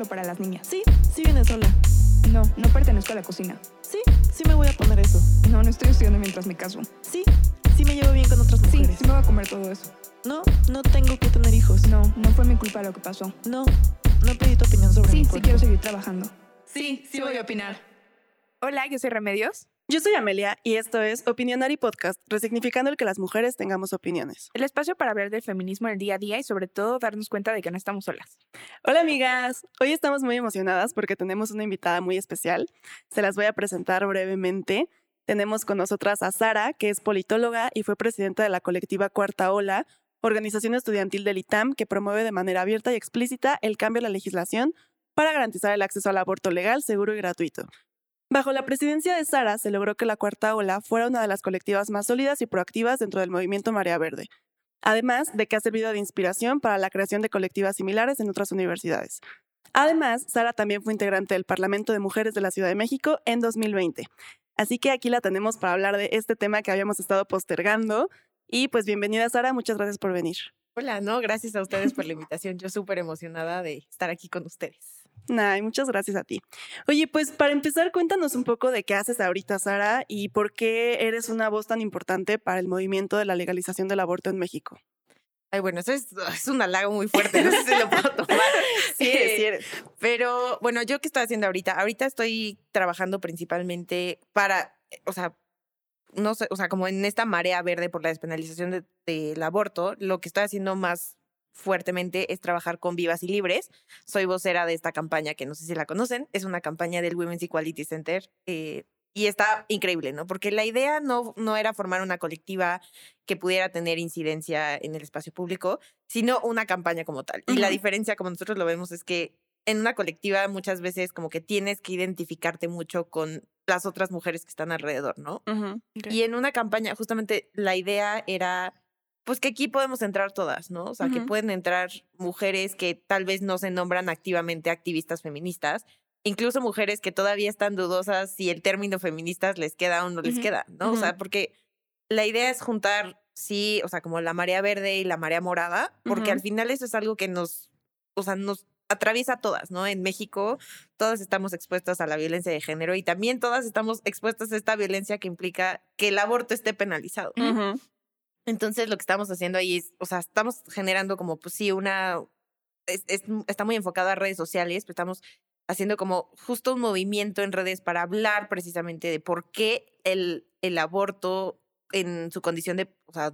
solo para las niñas. Sí, sí viene sola. No, no pertenezco a la cocina. Sí, sí me voy a poner eso. No, no estoy estudiando mientras me caso. Sí, sí me llevo bien con otras Sí, mujeres. sí me voy a comer todo eso. No, no tengo que tener hijos. No, no fue mi culpa lo que pasó. No, no pedí tu opinión sobre Sí, mi sí cuerpo. quiero seguir trabajando. Sí, sí voy a opinar. Hola, yo soy Remedios. Yo soy Amelia y esto es Opinionary Podcast, resignificando el que las mujeres tengamos opiniones. El espacio para hablar del feminismo en el día a día y sobre todo darnos cuenta de que no estamos solas. Hola amigas, hoy estamos muy emocionadas porque tenemos una invitada muy especial. Se las voy a presentar brevemente. Tenemos con nosotras a Sara, que es politóloga y fue presidenta de la colectiva Cuarta Ola, organización estudiantil del ITAM que promueve de manera abierta y explícita el cambio a la legislación para garantizar el acceso al aborto legal, seguro y gratuito. Bajo la presidencia de Sara se logró que la Cuarta Ola fuera una de las colectivas más sólidas y proactivas dentro del movimiento Marea Verde, además de que ha servido de inspiración para la creación de colectivas similares en otras universidades. Además, Sara también fue integrante del Parlamento de Mujeres de la Ciudad de México en 2020. Así que aquí la tenemos para hablar de este tema que habíamos estado postergando. Y pues bienvenida Sara, muchas gracias por venir. Hola, no, gracias a ustedes por la invitación. Yo súper emocionada de estar aquí con ustedes. Nah, y muchas gracias a ti. Oye, pues para empezar, cuéntanos un poco de qué haces ahorita, Sara, y por qué eres una voz tan importante para el movimiento de la legalización del aborto en México. Ay, bueno, eso es, es un halago muy fuerte, no sé si lo puedo tomar. Sí, eres, sí eres. Pero bueno, ¿yo qué estoy haciendo ahorita? Ahorita estoy trabajando principalmente para, o sea, no sé, o sea, como en esta marea verde por la despenalización de- del aborto, lo que estoy haciendo más fuertemente es trabajar con Vivas y Libres. Soy vocera de esta campaña que no sé si la conocen, es una campaña del Women's Equality Center eh, y está increíble, ¿no? Porque la idea no, no era formar una colectiva que pudiera tener incidencia en el espacio público, sino una campaña como tal. Y la diferencia, como nosotros lo vemos, es que en una colectiva muchas veces como que tienes que identificarte mucho con las otras mujeres que están alrededor, ¿no? Y en una campaña, justamente la idea era, pues que aquí podemos entrar todas, ¿no? O sea, que pueden entrar mujeres que tal vez no se nombran activamente activistas feministas, incluso mujeres que todavía están dudosas si el término feministas les queda o no les queda, ¿no? O sea, porque la idea es juntar, sí, o sea, como la marea verde y la marea morada, porque al final eso es algo que nos, o sea, nos atraviesa a todas, ¿no? En México todas estamos expuestas a la violencia de género y también todas estamos expuestas a esta violencia que implica que el aborto esté penalizado. Entonces lo que estamos haciendo ahí es, o sea, estamos generando como, pues sí, una, es, es- está muy enfocado a redes sociales, pero estamos haciendo como justo un movimiento en redes para hablar precisamente de por qué el, el aborto en su condición de, o sea,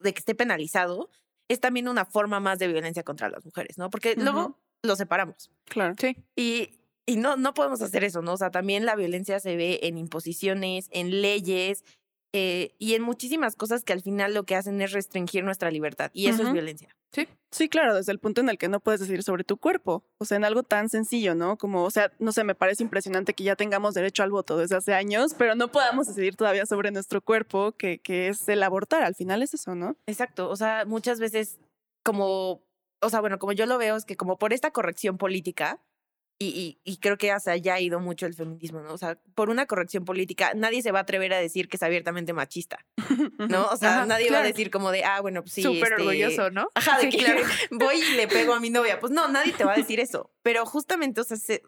de que esté penalizado es también una forma más de violencia contra las mujeres, ¿no? Porque luego lo separamos. Claro. Sí. Y, y no, no podemos hacer eso, ¿no? O sea, también la violencia se ve en imposiciones, en leyes eh, y en muchísimas cosas que al final lo que hacen es restringir nuestra libertad. Y eso es violencia. Sí, claro, desde el punto en el que no puedes decidir sobre tu cuerpo. O sea, en algo tan sencillo, ¿no? Como, o sea, no sé, me parece impresionante que ya tengamos derecho al voto desde hace años, pero no podamos decidir todavía sobre nuestro cuerpo, que, que es el abortar. Al final es eso, ¿no? Exacto. O sea, muchas veces como, o sea, bueno, como yo lo veo es que como por esta corrección política, y, y, y creo que hacia allá ha ido mucho el feminismo, ¿no? O sea, por una corrección política, nadie se va a atrever a decir que es abiertamente machista, ¿no? O sea, Ajá, nadie va a decir como de, ah, bueno, pues sí. Súper este, orgulloso, ¿no? Ajá, de que claro. voy y le pego a mi novia. Pues no, nadie te va a decir eso. Pero justamente, o sea, se-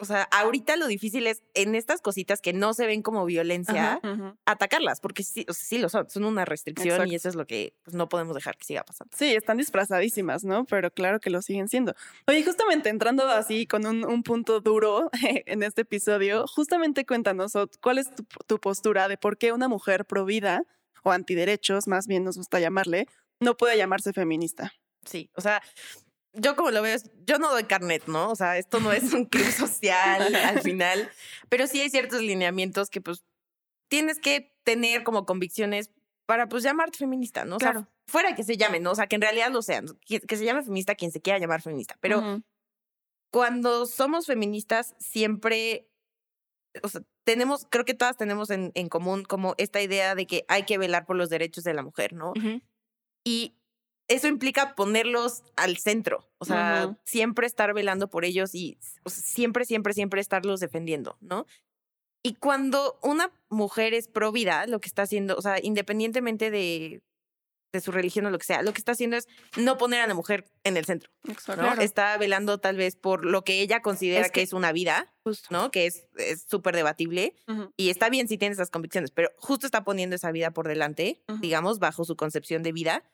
o sea, ahorita lo difícil es en estas cositas que no se ven como violencia, atacarlas, porque sí, o sea, sí lo son, son una restricción Exacto. y eso es lo que pues, no podemos dejar que siga pasando. Sí, están disfrazadísimas, ¿no? Pero claro que lo siguen siendo. Oye, justamente entrando así con un, un punto duro en este episodio, justamente cuéntanos cuál es tu, tu postura de por qué una mujer pro vida o antiderechos, más bien nos gusta llamarle, no puede llamarse feminista. Sí, o sea, yo como lo veo, yo no doy carnet, ¿no? O sea, esto no es un club social al final, pero sí hay ciertos lineamientos que pues tienes que tener como convicciones para pues llamarte feminista, ¿no? O sea, Claro. fuera que se llame, ¿no? O sea, que en realidad lo sean, que, que se llame feminista quien se quiera llamar feminista, pero Ujú. cuando somos feministas siempre, o sea, tenemos, creo que todas tenemos en, en común como esta idea de que hay que velar por los derechos de la mujer, ¿no? Y eso implica ponerlos al centro, o sea, siempre estar velando por ellos y o sea, siempre, siempre, siempre estarlos defendiendo, ¿no? Y cuando una mujer es pro vida, lo que está haciendo, o sea, independientemente de, de su religión o lo que sea, lo que está haciendo es no poner a la mujer en el centro, Exacto. ¿no? Está velando tal vez por lo que ella considera Es que, que- es una vida, Justo. ¿no? Que es súper debatible y está bien si tiene esas convicciones, pero justo está poniendo esa vida por delante, digamos, bajo su concepción de vida.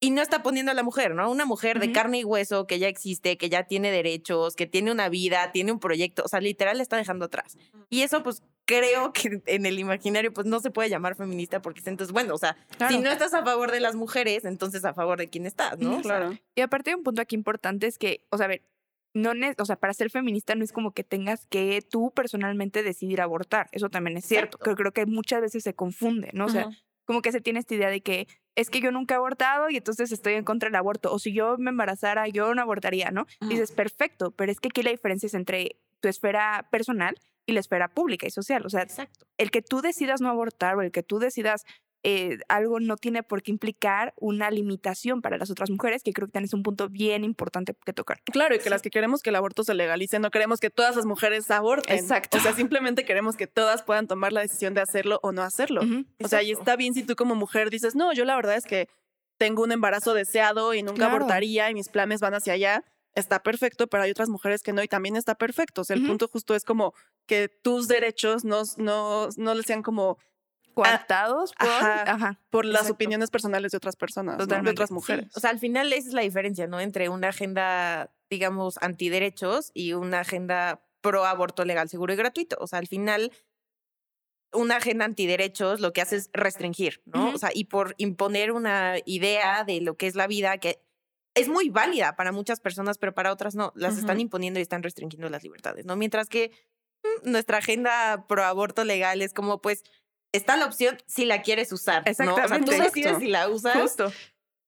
Y no está poniendo a la mujer, ¿no? Una mujer de Ujú. carne y hueso que ya existe, que ya tiene derechos, que tiene una vida, tiene un proyecto, o sea, literal la está dejando atrás. Y eso, pues, creo que en el imaginario, pues, no se puede llamar feminista porque entonces, bueno, o sea, Claro. si no estás a favor de las mujeres, entonces a favor de quién estás, ¿no? O sea, Claro. Y aparte un punto aquí importante es que, o sea, a ver, no o sea, para ser feminista no es como que tengas que tú personalmente decidir abortar. Eso también es cierto. Exacto. Creo, creo que muchas veces se confunde, ¿no? O sea, Ujú. como que se tiene esta idea de que es que yo nunca he abortado y entonces estoy en contra del aborto. O si yo me embarazara, yo no abortaría, ¿no? Dices, perfecto, pero es que aquí la diferencia es entre tu esfera personal y la esfera pública y social. O sea, Exacto. el que tú decidas no abortar o el que tú decidas eh, algo no tiene por qué implicar una limitación para las otras mujeres, que creo que también es un punto bien importante que tocar. Claro, y que las que queremos que el aborto se legalice, no queremos que todas las mujeres aborten. Exacto. O sea, simplemente queremos que todas puedan tomar la decisión de hacerlo o no hacerlo. O sea, y está bien si tú como mujer dices, no, yo la verdad es que tengo un embarazo deseado y nunca Claro. abortaría y mis planes van hacia allá. Está perfecto, pero hay otras mujeres que no y también está perfecto. O sea, el punto justo es como que tus derechos no, no, no le sean como Coartados por... ajá. Ajá. por las Exacto. opiniones personales de otras personas, ¿no? de otras sí. mujeres. O sea, al final esa es la diferencia, ¿no? Entre una agenda, digamos, antiderechos y una agenda pro aborto legal, seguro y gratuito. O sea, al final, una agenda antiderechos lo que hace es restringir, ¿no? O sea, y por imponer una idea de lo que es la vida que es muy válida para muchas personas, pero para otras no. Las están imponiendo y están restringiendo las libertades, ¿no? Mientras que mm, nuestra agenda pro aborto legal es como, pues, está la opción si la quieres usar. ¿no? O sea, tú Exactamente. decides si la usas Justo.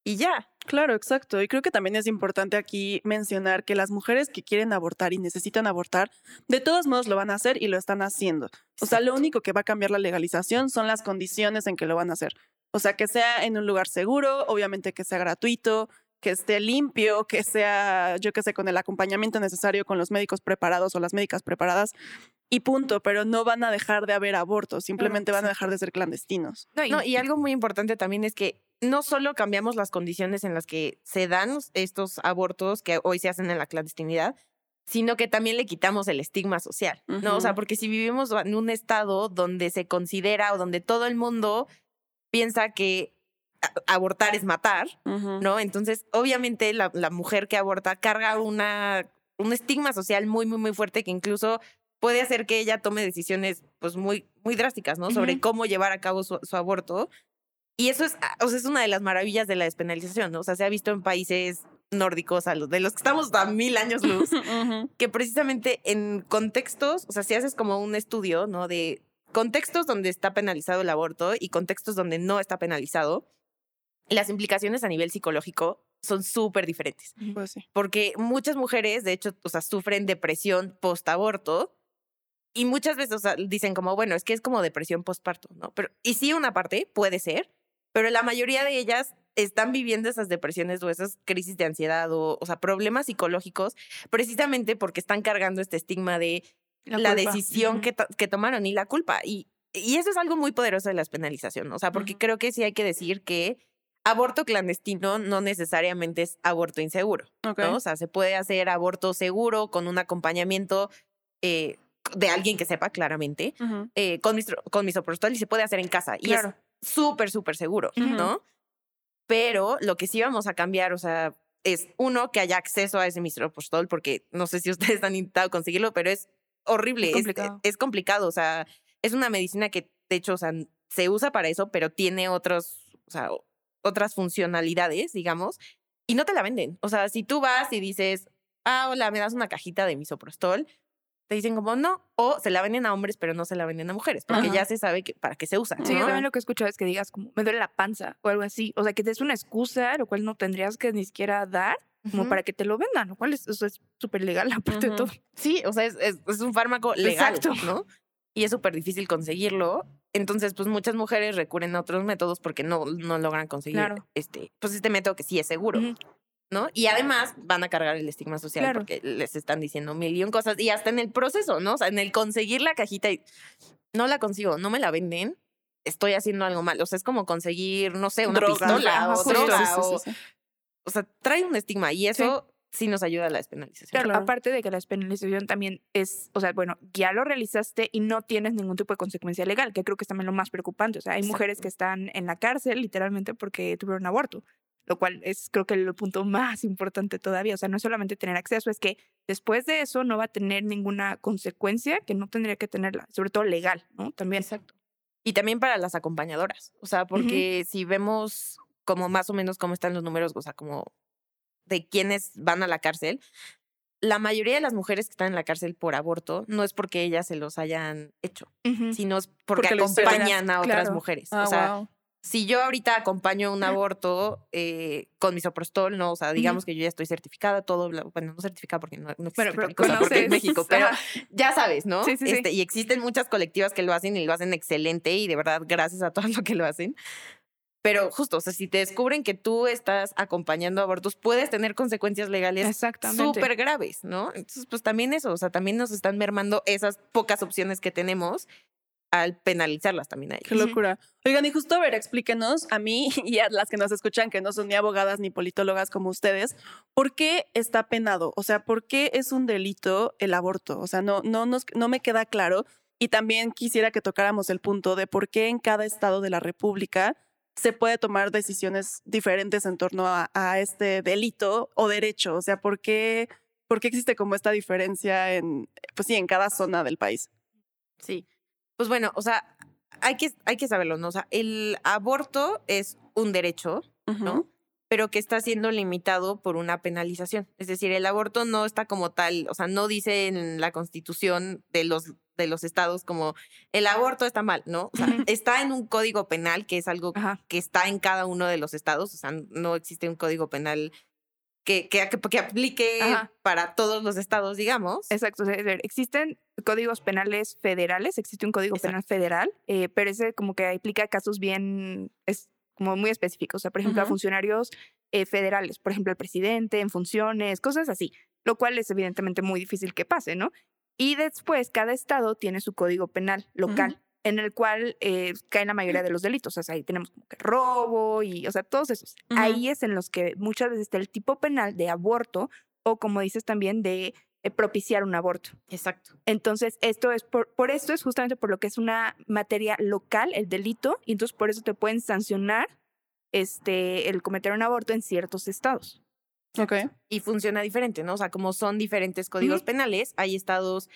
y ya. Claro, exacto. Y creo que también es importante aquí mencionar que las mujeres que quieren abortar y necesitan abortar, de todos modos lo van a hacer y lo están haciendo. O sea, lo único que va a cambiar la legalización son las condiciones en que lo van a hacer. O sea, que sea en un lugar seguro, obviamente que sea gratuito, que esté limpio, que sea, yo qué sé, con el acompañamiento necesario con los médicos preparados o las médicas preparadas y punto, pero no van a dejar de haber abortos, simplemente van a dejar de ser clandestinos. No, y, No, y algo muy importante también es que no solo cambiamos las condiciones en las que se dan estos abortos que hoy se hacen en la clandestinidad, sino que también le quitamos el estigma social, ¿no? O sea, porque si vivimos en un estado donde se considera o donde todo el mundo piensa que abortar es matar. ¿no? Entonces, obviamente la, la mujer que aborta carga una, un estigma social muy, muy, muy fuerte que incluso puede hacer que ella tome decisiones pues muy, muy drásticas, ¿no? Sobre cómo llevar a cabo su, su aborto. Y eso es, ah, o sea, es una de las maravillas de la despenalización, ¿no? O sea, se ha visto en países nórdicos, a los de los que estamos a mil años luz, que precisamente en contextos, o sea, si haces como un estudio, ¿no? De contextos donde está penalizado el aborto y contextos donde no está penalizado, las implicaciones a nivel psicológico son súper diferentes. Pues sí. Porque muchas mujeres, de hecho, o sea, sufren depresión post-aborto y muchas veces o sea, dicen como, bueno, es que es como depresión postparto, ¿no? Pero, y sí, una parte puede ser, pero la mayoría de ellas están viviendo esas depresiones o esas crisis de ansiedad o, o sea, problemas psicológicos precisamente porque están cargando este estigma de la, decisión que, to- que tomaron y la culpa. Y, y eso es algo muy poderoso de la despenalización, ¿no? O sea, porque creo que sí hay que decir que aborto clandestino no necesariamente es aborto inseguro. ¿no? O sea, se puede hacer aborto seguro con un acompañamiento eh, de alguien que sepa claramente, eh, con, mis, con misoprostol y se puede hacer en casa. Y Claro. es súper, súper seguro. ¿no? Pero lo que sí vamos a cambiar, o sea, es uno, que haya acceso a ese misoprostol, porque no sé si ustedes han intentado conseguirlo, pero es horrible, Es complicado. es complicado, o sea, es una medicina que, de hecho, o sea, se usa para eso, pero tiene otros, o sea, o- otras funcionalidades, digamos, y no te la venden. O sea, si tú vas y dices, ah, hola, me das una cajita de misoprostol, te dicen como no, o se la venden a hombres, pero no se la venden a mujeres, porque Ajá. ya se sabe que, para qué se usa. Sí, yo ¿no? también lo que he escuchado es que digas como, me duele la panza o algo así. O sea, que te des una excusa, lo cual no tendrías que ni siquiera dar, como Ujú. para que te lo vendan, lo cual es es súper legal aparte de Ujú. todo. Sí, o sea, es, es, es un fármaco legal, Exacto. ¿no? Y es súper difícil conseguirlo. Entonces, pues muchas mujeres recurren a otros métodos porque no, no logran conseguir Claro. este, pues este método que sí es seguro, Ujú. ¿No? Y además van a cargar el estigma social Claro. porque les están diciendo mil y un cosas. Y hasta en el proceso, ¿no? O sea, en el conseguir la cajita y no la consigo, no me la venden. estoy haciendo algo mal. O sea, es como conseguir, no sé, una Drogas. pistola Ajá, o droga. Sí, sí, o, sí, sí. o sea, trae un estigma y eso sí, nos ayuda a la despenalización. Claro, Claro. aparte de que la despenalización también es, o sea, bueno, ya lo realizaste y no tienes ningún tipo de consecuencia legal, que creo que es también lo más preocupante. O sea, hay mujeres que están en la cárcel literalmente porque tuvieron aborto, lo cual es creo que el punto más importante todavía. O sea, no es solamente tener acceso, es que después de eso no va a tener ninguna consecuencia que no tendría que tenerla, sobre todo legal, ¿no? También. Exacto. Y también para las acompañadoras. O sea, porque si vemos como más o menos cómo están los números, o sea, como de quienes van a la cárcel, la mayoría de las mujeres que están en la cárcel por aborto no es porque ellas se los hayan hecho, sino es porque, acompañan a otras claro. mujeres. Ah, o sea, wow. Si yo ahorita acompaño un aborto eh, con misoprostol, no, o sea, digamos que yo ya estoy certificada, todo, bueno, no certificada porque no, no existe pero cosa porque conoces- México, pero ya sabes, ¿no? Sí, sí, sí. Este, Y existen muchas colectivas que lo hacen y lo hacen excelente y de verdad gracias a todos los que lo hacen. Pero justo, o sea, si te descubren que tú estás acompañando abortos, puedes tener consecuencias legales Exactamente. súper graves, ¿no? Entonces, pues también eso, o sea, también nos están mermando esas pocas opciones que tenemos al penalizarlas también a ellas. Qué locura. Oigan, y justo a ver, explíquenos a mí y a las que nos escuchan, que no son ni abogadas ni politólogas como ustedes, ¿por qué está penado? O sea, ¿por qué es un delito el aborto? O sea, no, no, nos, no me queda claro. Y también quisiera que tocáramos el punto de por qué en cada estado de la República se puede tomar decisiones diferentes en torno a, a este delito o derecho. O sea, ¿por qué, ¿por qué existe como esta diferencia en, pues sí, en cada zona del país? Sí. Pues bueno, o sea, hay que, hay que saberlo, ¿no? O sea, el aborto es un derecho, ¿no? Pero que está siendo limitado por una penalización. Es decir, el aborto no está como tal, o sea, no dice en la constitución de los, de los estados como el aborto está mal, ¿no? O sea, está en un código penal que es algo Ajá. que está en cada uno de los estados, o sea, no existe un código penal que, que, que, que aplique Ajá. para todos los estados, digamos. Exacto. existen códigos penales federales, existe un código Exacto. penal federal, eh, pero ese como que aplica casos bien, es como muy específicos. O sea, por ejemplo, a funcionarios eh, federales, por ejemplo, el presidente en funciones, cosas así, lo cual es evidentemente muy difícil que pase, ¿no? Y después, cada estado tiene su código penal local. En el cual eh, caen la mayoría de los delitos. O sea, ahí tenemos como que robo y, o sea, todos esos. Ahí es en los que muchas veces está el tipo penal de aborto o, como dices también, de eh, propiciar un aborto. Exacto. Entonces, esto es por, por esto es justamente por lo que es una materia local, el delito, y entonces por eso te pueden sancionar este, el cometer un aborto en ciertos estados. Ok. y funciona diferente, ¿no? O sea, como son diferentes códigos penales, hay estados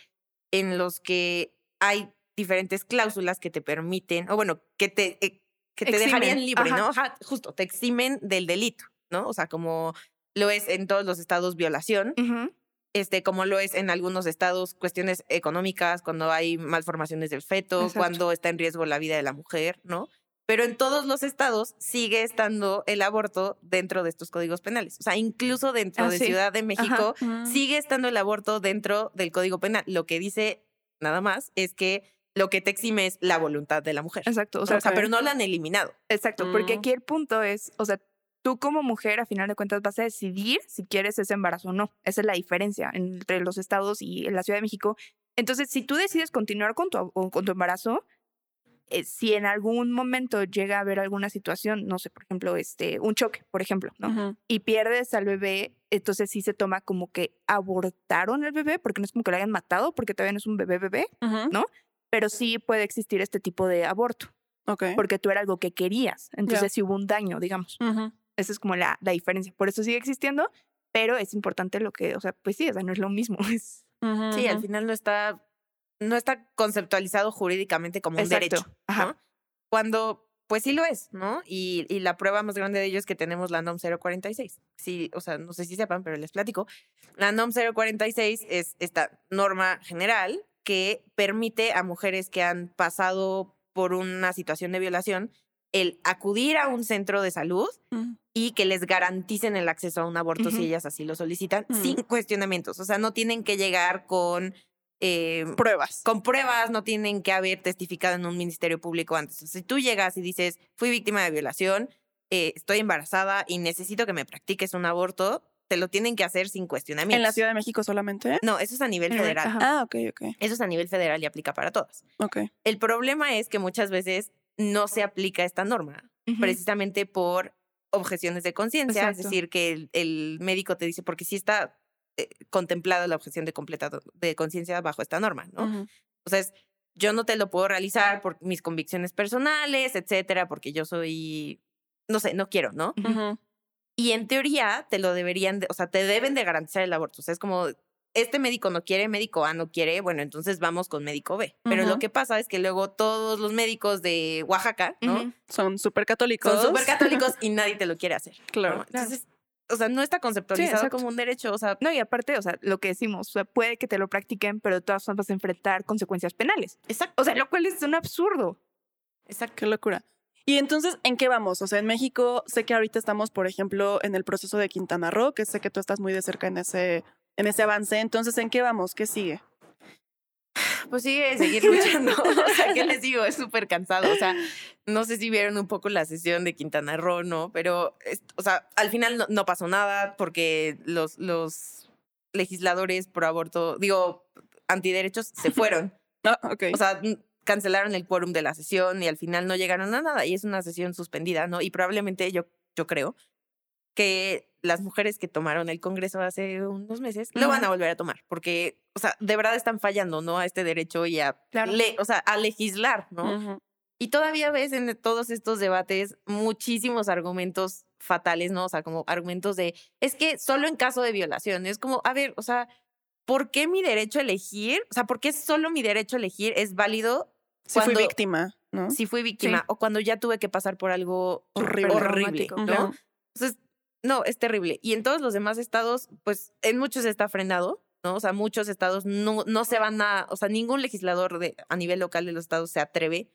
en los que hay diferentes cláusulas que te permiten, o bueno, que te, eh, que te Eximen, dejarían libre, ajá. ¿no? Ajá, justo, te eximen del delito, ¿no? O sea, como lo es en todos los estados violación, Ujú. este, como lo es en algunos estados cuestiones económicas, cuando hay malformaciones del feto, Exacto. cuando está en riesgo la vida de la mujer, ¿no? Pero en todos los estados sigue estando el aborto dentro de estos códigos penales. O sea, incluso dentro Ah, de sí. Ciudad de México Mm. sigue estando el aborto dentro del código penal. Lo que dice nada más es que lo que te exime es la voluntad de la mujer. Exacto. O O sea, sea, pero no la han eliminado. Exacto, porque Mm. aquí el punto es, o sea, tú como mujer a final de cuentas vas a decidir si quieres ese embarazo o no. Esa es la diferencia entre los estados y la Ciudad de México. Entonces, si tú decides continuar con tu, con tu embarazo, eh, si en algún momento llega a haber alguna situación, no sé, por ejemplo, este, un choque, por ejemplo, ¿no? Y pierdes al bebé, entonces sí se toma como que abortaron el bebé, porque no es como que lo hayan matado, porque todavía no es un bebé bebé, Ujú. Pero sí puede existir este tipo de aborto, Ok. porque tú era algo que querías. Entonces sí hubo un daño, digamos. Ujú. Esa es como la, la diferencia. Por eso sigue existiendo, pero es importante lo que, o sea, pues sí, o sea, no es lo mismo. Es, Ujú, Sí, al ujú. final no está, no está conceptualizado jurídicamente como un Exacto. derecho. Ajá. ¿no? Cuando, pues sí lo es, ¿no? Y, y la prueba más grande de ello es que tenemos la NOM 046. Sí, o sea, no sé si sepan, pero les platico. La NOM 046 es esta norma general que permite a mujeres que han pasado por una situación de violación el acudir a un centro de salud Ujú. y que les garanticen el acceso a un aborto si ellas así lo solicitan, Ujú. sin cuestionamientos. O sea, no tienen que llegar con, eh, Pruebas. con pruebas, no tienen que haber testificado en un ministerio público antes. Si tú llegas y dices, fui víctima de violación, eh, estoy embarazada y necesito que me practiques un aborto, te lo tienen que hacer sin cuestionamientos. ¿En la Ciudad de México solamente? No, eso es a nivel federal. ajá. Ah, ok, ok. Eso es a nivel federal y aplica para todas. Ok. El problema es que muchas veces no se aplica esta norma, precisamente por objeciones de conciencia, es decir, que el, el médico te dice, porque sí está eh, contemplada la objeción de completa de conciencia bajo esta norma, ¿no? O sea, es, yo no te lo puedo realizar por mis convicciones personales, etcétera, porque yo soy, no sé, no quiero, ¿no? Y en teoría te lo deberían, de- o sea, te deben de garantizar el aborto. O sea, es como, este médico no quiere, médico A no quiere, bueno, entonces vamos con médico B. Pero lo que pasa es que luego todos los médicos de Oaxaca, ¿no? Son súper católicos. Son súper católicos y nadie te lo quiere hacer. ¿no? Claro. Entonces, o sea, no está conceptualizado como un derecho, o sea, No, y aparte, o sea, lo que decimos, o sea, puede que te lo practiquen, pero de todas formas vas a enfrentar consecuencias penales. exacto, O sea, lo cual es un absurdo. exacto. Qué locura. Y entonces, ¿en qué vamos? O sea, en México sé que ahorita estamos, por ejemplo, en el proceso de Quintana Roo, que sé que tú estás muy de cerca en ese, en ese avance. Entonces, ¿en qué vamos? ¿Qué sigue? Pues sigue seguir luchando. o sea, ¿qué les digo? Es súper cansado. O sea, no sé si vieron un poco la sesión de Quintana Roo, ¿no? Pero, es- o sea, al final no, no pasó nada porque los, los legisladores pro aborto, digo, antiderechos, se fueron. Ah, ok. O sea, cancelaron el quórum de la sesión y al final no llegaron a nada y es una sesión suspendida, ¿no? Y probablemente yo, yo creo que las mujeres que tomaron el Congreso hace unos meses lo van a volver a tomar porque, o sea, de verdad están fallando, ¿no? A este derecho y a, Claro. le- o sea, a legislar, ¿no? Ujú. Y todavía ves en todos estos debates muchísimos argumentos fatales, ¿no? O sea, como argumentos de, es que solo en caso de violación, es como, a ver, o sea, ¿por qué mi derecho a elegir? O sea, ¿por qué solo mi derecho a elegir es válido Sí fui víctima, ¿no? si fui víctima o cuando ya tuve que pasar por algo Horrible. ¿no? Entonces, no, es terrible. Y en todos los demás estados, pues en muchos está frenado, ¿no? O sea, muchos estados no, no se van a, o sea, ningún legislador de, a nivel local de los estados se atreve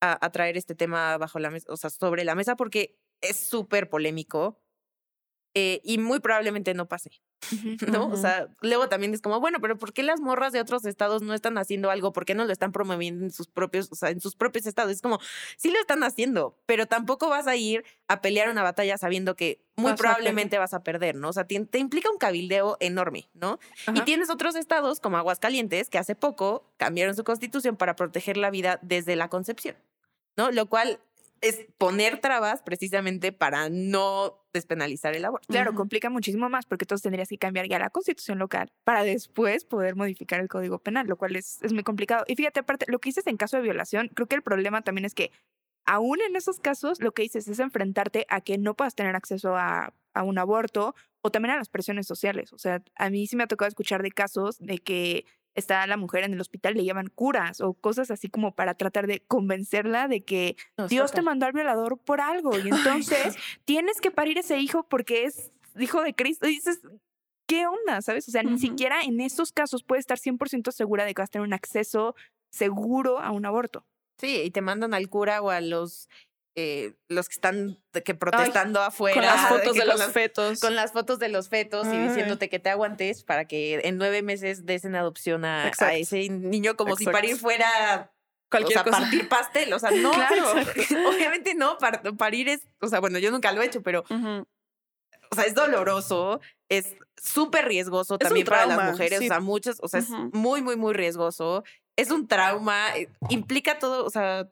a, a traer este tema bajo la mesa, o sea, sobre la mesa porque es súper polémico eh, y muy probablemente no pase. ¿no? O Ujú. sea, luego también es como, bueno, pero ¿por qué las morras de otros estados no están haciendo algo? ¿Por qué no lo están promoviendo en sus propios, o sea, en sus propios estados? Es como, sí lo están haciendo, pero tampoco vas a ir a pelear una batalla sabiendo que muy Vas a probablemente vas a perder, ¿no? O sea, te, te implica un cabildeo enorme, ¿no? Y tienes otros estados como Aguascalientes que hace poco cambiaron su constitución para proteger la vida desde la concepción, ¿no? Lo cual es poner trabas precisamente para no despenalizar el aborto. Claro, complica muchísimo más porque entonces tendrías que cambiar ya la constitución local para después poder modificar el código penal, lo cual es, es muy complicado. Y fíjate, aparte, lo que dices en caso de violación, creo que el problema también es que aún en esos casos lo que dices es enfrentarte a que no puedas tener acceso a, a un aborto o también a las presiones sociales. O sea, a mí sí me ha tocado escuchar de casos de que está la mujer en el hospital, le llaman curas o cosas así como para tratar de convencerla de que No, Dios te mandó al violador por algo y entonces tienes que parir ese hijo porque es hijo de Cristo. Y dices, ¿qué onda? ¿Sabes? O sea, ni siquiera en esos casos puedes estar 100% segura de que vas a tener un acceso seguro a un aborto. Sí, y te mandan al cura o a los eh, los que están que protestando afuera. Con las fotos de los las- fetos. Con las fotos de los fetos y diciéndote que te aguantes para que en nueve meses des en adopción a, ese niño como si parir fuera Cualquier o sea, cosa. partir pastel. O sea, no, Claro. obviamente no, par- parir es, o sea, bueno, yo nunca lo he hecho, pero, o sea, es doloroso, es súper riesgoso Es también para las mujeres, sí. o sea, muchas, o sea, es muy, muy, muy riesgoso. Es un trauma, eh, implica todo, o sea,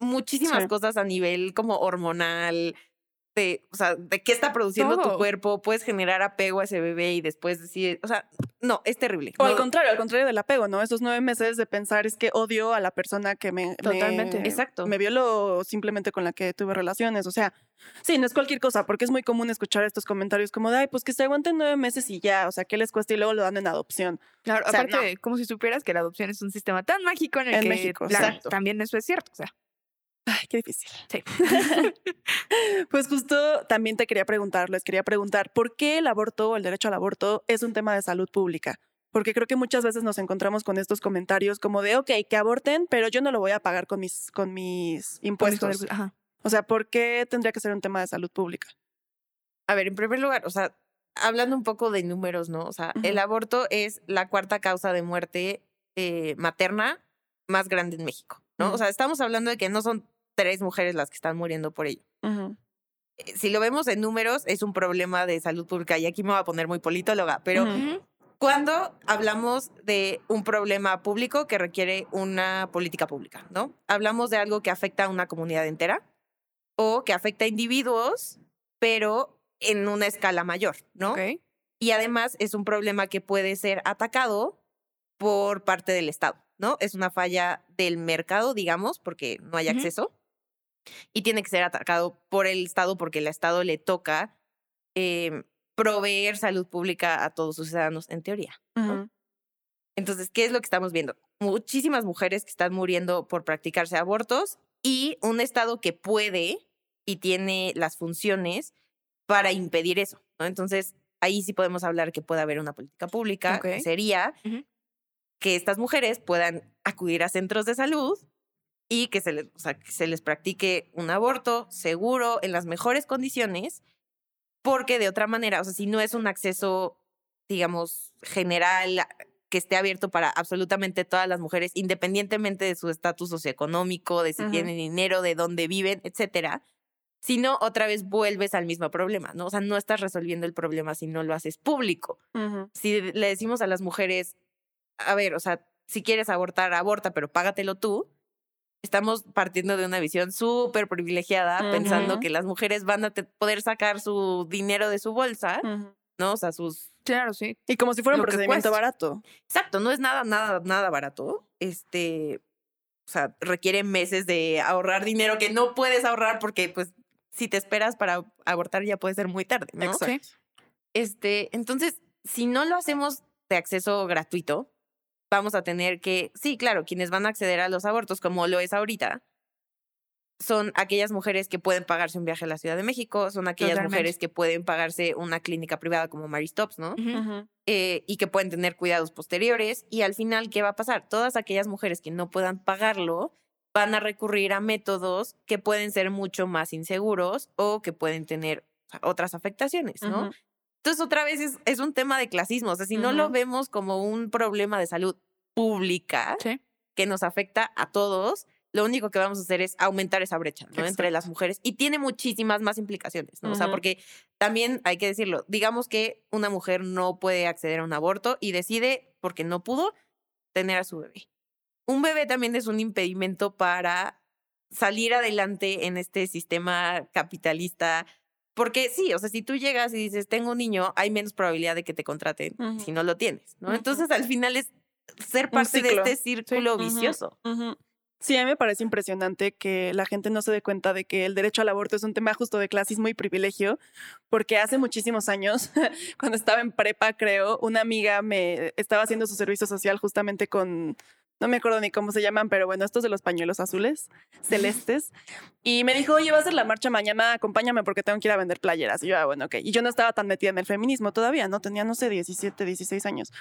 muchísimas Sí. cosas a nivel como hormonal, de, o sea, de qué está produciendo tu cuerpo, puedes generar apego a ese bebé y después decir, o sea, no, es terrible. O al No, contrario, al contrario del apego, ¿no? Esos nueve meses de pensar es que odio a la persona que me, Totalmente. me- Exacto. me violó simplemente con la que tuve relaciones. O sea, sí, no es cualquier cosa, porque es muy común escuchar estos comentarios como de, ay, pues que se aguanten nueve meses y ya, o sea, ¿qué les cuesta? Y luego lo dan en adopción. Claro, O sea, aparte, como si supieras que la adopción es un sistema tan mágico en el En que México, la- también eso es cierto. O sea, Ay, qué difícil. Sí. pues justo también te quería preguntar, les quería preguntar, ¿por qué el aborto o el derecho al aborto es un tema de salud pública? Porque creo que muchas veces nos encontramos con estos comentarios como de, ok, que aborten, pero yo no lo voy a pagar con mis, con mis impuestos. Ajá. O sea, ¿por qué tendría que ser un tema de salud pública? A ver, en primer lugar, o sea, hablando un poco de números, ¿no? O sea, el aborto es la cuarta causa de muerte eh, materna más grande en México, ¿no? O sea, estamos hablando de que no son tres mujeres las que están muriendo por ello. Eh, Si lo vemos en números, es un problema de salud pública y aquí me voy a poner muy politóloga, pero cuando hablamos de un problema público que requiere una política pública, ¿no? Hablamos de algo que afecta a una comunidad entera o que afecta a individuos, pero en una escala mayor, ¿no? Y además es un problema que puede ser atacado por parte del Estado, ¿no? Es una falla del mercado, digamos, porque no hay acceso. Y tiene que ser atacado por el Estado porque el Estado le toca eh, proveer salud pública a todos sus ciudadanos, en teoría. Entonces, ¿qué es lo que estamos viendo? Muchísimas mujeres que están muriendo por practicarse abortos y un Estado que puede y tiene las funciones para impedir eso, ¿no? Entonces, ahí sí podemos hablar que puede haber una política pública, que sería que estas mujeres puedan acudir a centros de salud y que se les, o sea, que se les practique un aborto seguro, en las mejores condiciones, porque de otra manera, o sea, si no es un acceso, digamos, general que esté abierto para absolutamente todas las mujeres, independientemente de su estatus socioeconómico, de si Ujú. tienen dinero, de dónde viven, etcétera, si no, otra vez vuelves al mismo problema, ¿no? O sea, no estás resolviendo el problema si no lo haces público si le decimos a las mujeres, a ver, o sea, si quieres abortar, aborta, pero págatelo tú, estamos partiendo de una visión súper privilegiada, pensando que las mujeres van a poder sacar su dinero de su bolsa. ¿no? O sea, sus... Claro, sí. Y como si fuera un procedimiento barato. Exacto, no es nada, nada, nada barato. Este, o sea, requiere meses de ahorrar dinero que no puedes ahorrar porque, pues, si te esperas para abortar ya puede ser muy tarde, ¿no? Exacto. Este, entonces, si no lo hacemos de acceso gratuito, vamos a tener que, sí, claro, quienes van a acceder a los abortos, como lo es ahorita, son aquellas mujeres que pueden pagarse un viaje a la Ciudad de México, son aquellas Totalmente. mujeres que pueden pagarse una clínica privada como Mary Stops, ¿no? Eh, y que pueden tener cuidados posteriores. Y al final, ¿qué va a pasar? Todas aquellas mujeres que no puedan pagarlo van a recurrir a métodos que pueden ser mucho más inseguros o que pueden tener otras afectaciones, ¿no? Entonces, otra vez es, es un tema de clasismo. O sea, si no lo vemos como un problema de salud pública Sí. que nos afecta a todos, lo único que vamos a hacer es aumentar esa brecha ¿no? entre las mujeres y tiene muchísimas más implicaciones, ¿no? O sea, porque también hay que decirlo, digamos que una mujer no puede acceder a un aborto y decide, porque no pudo, tener a su bebé. Un bebé también es un impedimento para salir adelante en este sistema capitalista. Porque sí, o sea, si tú llegas y dices, tengo un niño, hay menos probabilidad de que te contraten si no lo tienes, ¿no? Entonces, al final es ser parte de este círculo vicioso. Sí, a mí me parece impresionante que la gente no se dé cuenta de que el derecho al aborto es un tema justo de clasismo y privilegio, porque hace muchísimos años, cuando estaba en prepa, creo, una amiga me estaba haciendo su servicio social justamente con, no me acuerdo ni cómo se llaman, pero bueno, estos de los pañuelos azules, celestes, y me dijo, oye, va a ser la marcha mañana, acompáñame porque tengo que ir a vender playeras. Y yo, ah, bueno, ok. Y yo no estaba tan metida en el feminismo todavía, ¿no? Tenía, no sé, 17, 16 años.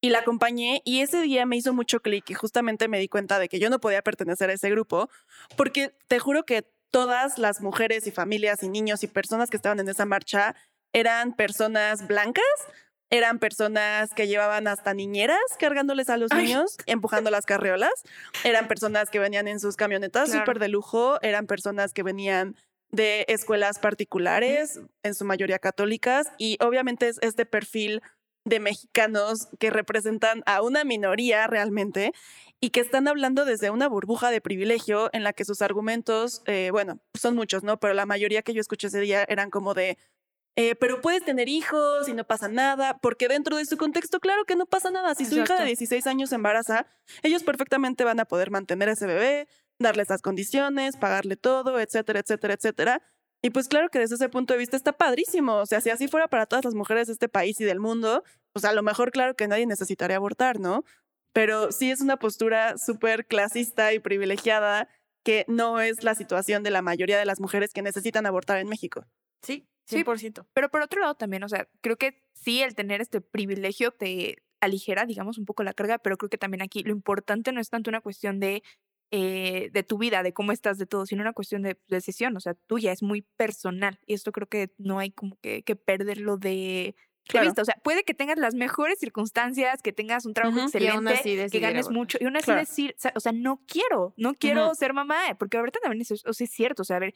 Y la acompañé y ese día me hizo mucho clic y justamente me di cuenta de que yo no podía pertenecer a ese grupo porque te juro que todas las mujeres y familias y niños y personas que estaban en esa marcha eran personas blancas, eran personas que llevaban hasta niñeras cargándoles a los Ay. niños, empujando las carriolas, eran personas que venían en sus camionetas Claro. súper de lujo, eran personas que venían de escuelas particulares, en su mayoría católicas, y obviamente es este perfil de mexicanos que representan a una minoría realmente y que están hablando desde una burbuja de privilegio en la que sus argumentos, eh, bueno, son muchos, ¿no? Pero la mayoría que yo escuché ese día eran como de, eh, pero puedes tener hijos y no pasa nada, porque dentro de su contexto, claro que no pasa nada. Si su hija de 16 años se embaraza, ellos perfectamente van a poder mantener a ese bebé, darle esas condiciones, pagarle todo, etcétera, etcétera, etcétera. Y pues claro que desde ese punto de vista está padrísimo. O sea, si así fuera para todas las mujeres de este país y del mundo, pues a lo mejor claro que nadie necesitaría abortar, ¿no? Pero sí es una postura súper clasista y privilegiada que no es la situación de la mayoría de las mujeres que necesitan abortar en México. Sí, Sí. 100%. Pero por otro lado también, o sea, creo que sí el tener este privilegio te aligera, digamos, un poco la carga, pero creo que también aquí lo importante no es tanto una cuestión de, eh, de tu vida, de cómo estás, de todo, sino una cuestión de decisión, o sea, tuya, es muy personal. Y esto creo que no hay como que, que perderlo de, Claro. vista. O sea, puede que tengas las mejores circunstancias, que tengas un trabajo excelente, que ganes mucho, y aún así Claro. decir, o sea, no quiero, no quiero ser mamá, porque ahorita también eso, es- o sea, es cierto, o sea, a ver,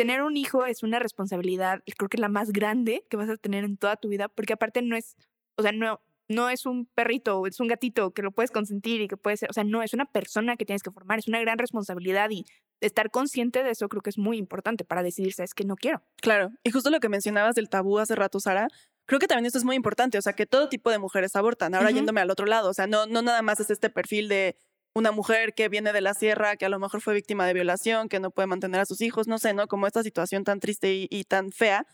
tener un hijo es una responsabilidad, creo que la más grande que vas a tener en toda tu vida, porque aparte no es, o sea, no, no es un perrito, es un gatito que lo puedes consentir y que puede ser, o sea, no, es una persona que tienes que formar, es una gran responsabilidad y estar consciente de eso creo que es muy importante para decidir, sabes que no quiero. Claro, y justo lo que mencionabas del tabú hace rato, Sara, creo que también esto es muy importante, o sea, que todo tipo de mujeres abortan. Ahora yéndome al otro lado, o sea, no, no nada más es este perfil de una mujer que viene de la sierra, que a lo mejor fue víctima de violación, que no puede mantener a sus hijos, no sé, ¿no? Como esta situación tan triste y, y tan fea,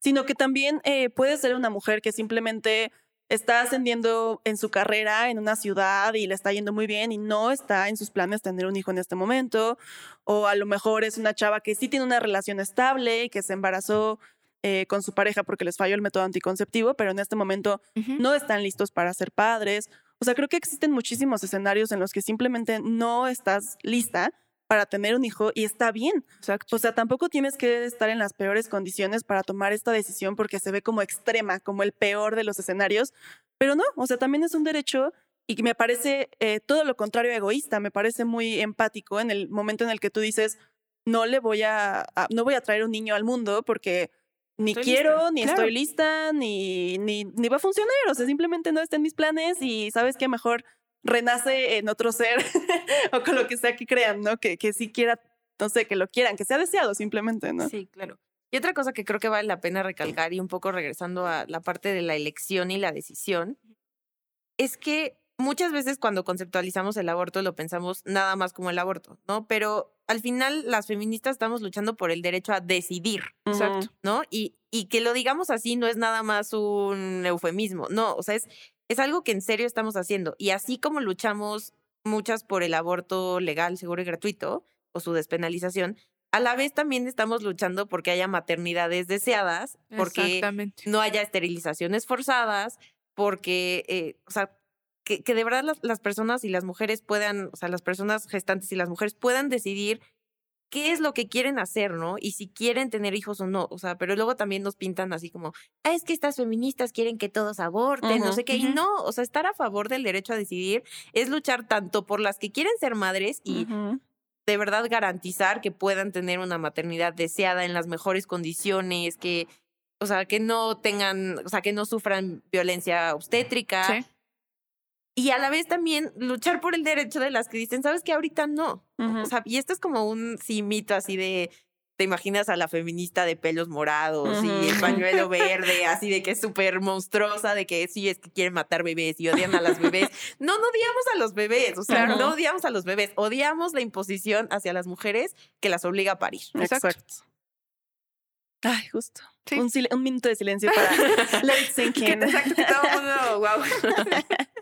sino que también eh, puede ser una mujer que simplemente está ascendiendo en su carrera en una ciudad y le está yendo muy bien y no está en sus planes tener un hijo en este momento, o a lo mejor es una chava que sí tiene una relación estable y que se embarazó eh, con su pareja porque les falló el método anticonceptivo, pero en este momento no están listos para ser padres. O sea, creo que existen muchísimos escenarios en los que simplemente no estás lista para tener un hijo y está bien. Exacto. O sea, tampoco tienes que estar en las peores condiciones para tomar esta decisión porque se ve como extrema, como el peor de los escenarios, pero no, o sea, también es un derecho y me parece eh, todo lo contrario egoísta, me parece muy empático en el momento en el que tú dices, no le voy a, a- no voy a traer un niño al mundo porque ni Estoy quiero, lista, ni claro. estoy lista, ni, ni, ni va a funcionar, o sea, simplemente no está en mis planes y sabes que mejor renace en otro ser o con lo que sea que crean, ¿no? Que, que sí quiera, no sé, que lo quieran, que sea deseado simplemente, ¿no? Sí, claro. Y otra cosa que creo que vale la pena recalcar y un poco regresando a la parte de la elección y la decisión, es que muchas veces cuando conceptualizamos el aborto lo pensamos nada más como el aborto, ¿no? Pero al final las feministas estamos luchando por el derecho a decidir, Exacto. ¿no? Y, y que lo digamos así no es nada más un eufemismo, no, o sea, es, es algo que en serio estamos haciendo. Y así como luchamos muchas por el aborto legal, seguro y gratuito, o su despenalización, a la vez también estamos luchando porque haya maternidades deseadas, porque no haya esterilizaciones forzadas, porque, eh, o sea, que, que de verdad las, las personas y las mujeres puedan, o sea, las personas gestantes y las mujeres puedan decidir qué es lo que quieren hacer, ¿no? Y si quieren tener hijos o no, o sea, pero luego también nos pintan así como, ah, es que estas feministas quieren que todos aborten, no sé qué, y no, o sea, estar a favor del derecho a decidir es luchar tanto por las que quieren ser madres y de verdad garantizar que puedan tener una maternidad deseada en las mejores condiciones, que, o sea, que no tengan, o sea, que no sufran violencia obstétrica. Sí. Y a la vez también luchar por el derecho de las que dicen, sabes que ahorita no. O sea, y esto es como un sí mito así de. Te imaginas a la feminista de pelos morados y el pañuelo verde, así de que es súper monstruosa, de que sí es que quieren matar bebés y odian a las bebés. No, no odiamos a los bebés, o sea, no odiamos a los bebés, odiamos la imposición hacia las mujeres que las obliga a parir. Exacto. Exacto. Ay, justo. Sí. Un, minuto de silencio para let it sink in. Exacto, que todo el mundo, wow.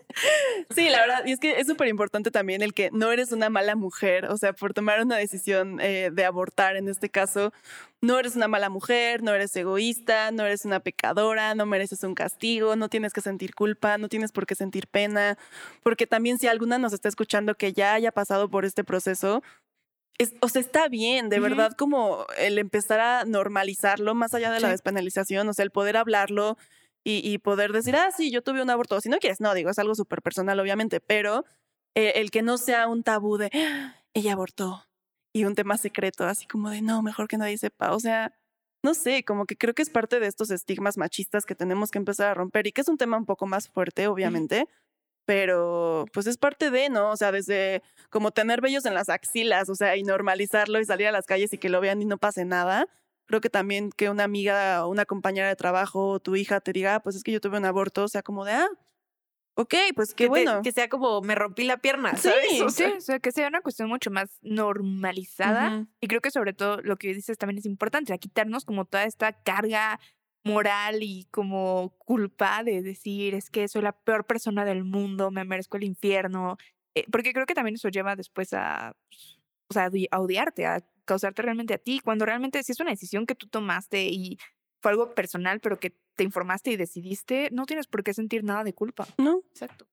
Sí, la verdad, y es que es súper importante también el que no eres una mala mujer, o sea, por tomar una decisión eh, de abortar en este caso, no eres una mala mujer, no eres egoísta, no eres una pecadora, no mereces un castigo, no tienes que sentir culpa, no tienes por qué sentir pena, porque también si alguna nos está escuchando que ya haya pasado por este proceso, es- o sea, está bien, de verdad, como el empezar a normalizarlo más allá de la despenalización, o sea, el poder hablarlo y, y poder decir, ah, sí, yo tuve un aborto. Si no quieres, no, digo, es algo súper personal, obviamente, pero eh, el que no sea un tabú de, "Ah, ella abortó y un tema secreto, así como de, no, mejor que nadie sepa. O sea, no sé, como que creo que es parte de estos estigmas machistas que tenemos que empezar a romper y que es un tema un poco más fuerte, obviamente. Pero pues es parte de, ¿no? O sea, desde como tener vellos en las axilas, o sea, y normalizarlo y salir a las calles y que lo vean y no pase nada. Creo que también que una amiga una compañera de trabajo tu hija te diga, "Ah, pues es que yo tuve un aborto, o sea, como de, ah, ok, pues qué que, te- bueno. que sea como me rompí la pierna, Sí, ¿sabes? O Sí, sea, o sea, que sea una cuestión mucho más normalizada. Ujú. Y creo que sobre todo lo que dices también es importante, a quitarnos como toda esta carga moral y como culpa de decir es que soy la peor persona del mundo, me merezco el infierno. Eh, porque creo que también eso lleva después a, pues, o sea, a odiarte, a causarte realmente a ti, cuando realmente si es una decisión que tú tomaste y fue algo personal, pero que te informaste y decidiste, no tienes por qué sentir nada de culpa. No, Exacto.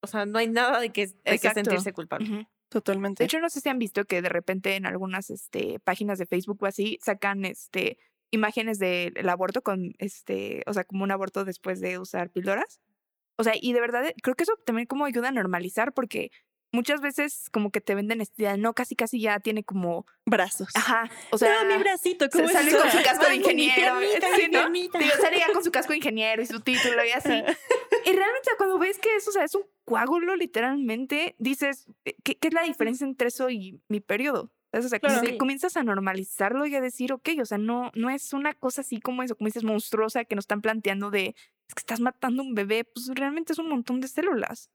O sea, no hay nada de que, de que sentirse culpable. Ujú. totalmente. De hecho, no sé si han visto que de repente en algunas este, páginas de Facebook o así sacan este, imágenes del aborto con, este, o sea, como un aborto después de usar píldoras. O sea, y de verdad creo que eso también como ayuda a normalizar porque muchas veces como que te venden esta idea, no, casi casi ya tiene como, Brazos. ajá, o sea, no, mi bracito, ¿cómo sale eso? con su casco de mi ingeniero. piernita, sí, mi ¿no? piernita. Digo, sale ya con su casco de ingeniero y su título y así. y realmente cuando ves que eso, o sea, es un coágulo literalmente, dices, eh, ¿qué, qué es la diferencia entre eso y mi periodo? O sea, como Claro. que comienzas a normalizarlo y a decir, ok, o sea, no, no es una cosa así como eso, como dices, monstruosa que nos están planteando de, es que estás matando un bebé, pues realmente es un montón de células.